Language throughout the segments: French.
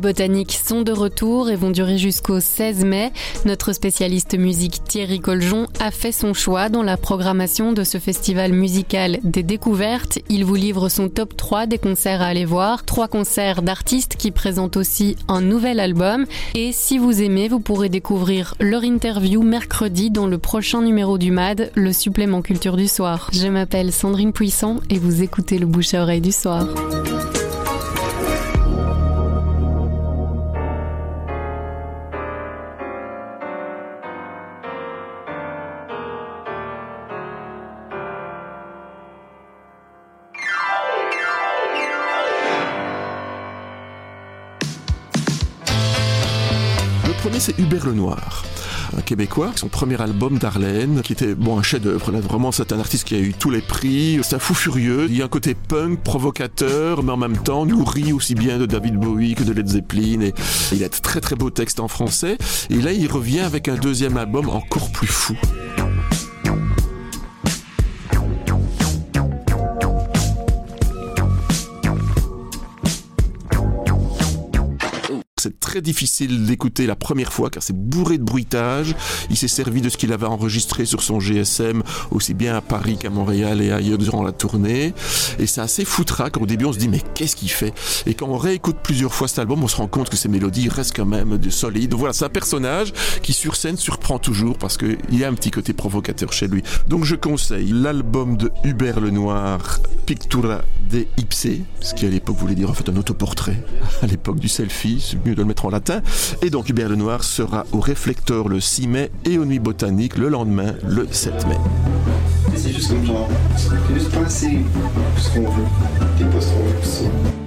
botaniques sont de retour et vont durer jusqu'au 16 mai. Notre spécialiste musique Thierry Coljon a fait son choix dans la programmation de ce festival musical des découvertes. Il vous livre son top 3 des concerts à aller voir, trois concerts d'artistes qui présentent aussi un nouvel album. Et si vous aimez, vous pourrez découvrir leur interview mercredi dans le prochain numéro du MAD, le supplément culture du soir. Je m'appelle Sandrine Puissant et vous écoutez le bouche à oreille du soir. C'est Hubert Lenoir un Québécois, son premier album d'Arlène, qui était bon un chef-d'œuvre. Vraiment, c'est un artiste qui a eu tous les prix. C'est un fou furieux. Il y a un côté punk, provocateur, mais en même temps nourri aussi bien de David Bowie que de Led Zeppelin. Et il a de très très beaux textes en français. Et là, il revient avec un deuxième album encore plus fou. Très difficile d'écouter la première fois car c'est bourré de bruitage. Il s'est servi de ce qu'il avait enregistré sur son GSM aussi bien à Paris qu'à Montréal et ailleurs durant la tournée. Et c'est assez foutraque. Au début, on se dit mais qu'est-ce qu'il fait? Et quand on réécoute plusieurs fois cet album, on se rend compte que ces mélodies restent quand même de solides. Voilà, c'est un personnage qui sur scène surprend toujours parce qu'il y a un petit côté provocateur chez lui. Donc je conseille l'album de Hubert Lenoir, Pictura de Ipse, ce qui à l'époque voulait dire en fait un autoportrait à l'époque du selfie de le mettre en latin. Et donc Hubert Lenoir sera au réflecteur le 6 mai et aux nuits botaniques le lendemain, le 7 mai. C'est c'est.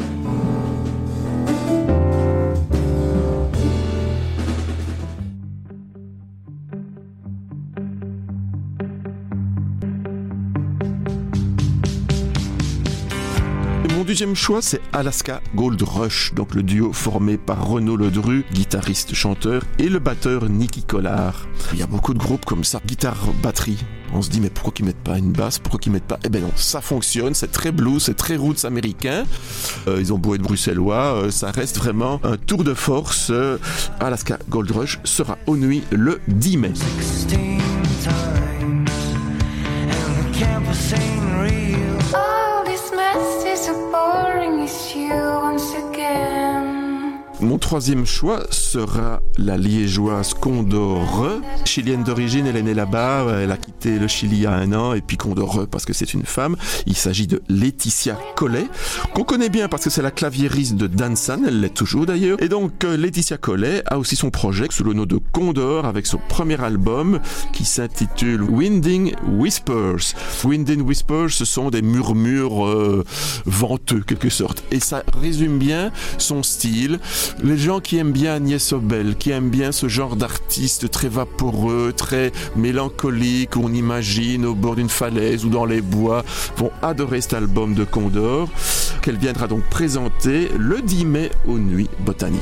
Mon deuxième choix, c'est Alaska Gold Rush, donc le duo formé par Renaud Ledru, guitariste-chanteur, et le batteur Nicky Collard. Il y a beaucoup de groupes comme ça, guitare-batterie. On se dit, mais pourquoi qu'ils mettent pas une basse? Pourquoi qu'ils mettent pas? Eh ben non, ça fonctionne, c'est très blues, c'est très roots américain. Euh, ils ont beau être bruxellois, euh, ça reste vraiment un tour de force. Euh, Alaska Gold Rush sera aux nuits le 10 mai. Mon troisième choix sera la liégeoise Condor, chilienne d'origine, elle est née là-bas, elle a quitté le Chili il y a un an, et puis Condor parce que c'est une femme. Il s'agit de Laetitia Collet, qu'on connaît bien parce que c'est la claviériste de Dansan, elle l'est toujours d'ailleurs. Et donc euh, Laetitia Collet a aussi son projet sous le nom de Condor avec son premier album qui s'intitule Winding Whispers. Winding Whispers, ce sont des murmures euh, venteux quelque sorte, et ça résume bien son style les gens qui aiment bien Agnès Obel, qui aiment bien ce genre d'artiste très vaporeux, très mélancolique, on imagine au bord d'une falaise ou dans les bois, vont adorer cet album de Condor, qu'elle viendra donc présenter le 10 mai aux Nuits Botaniques.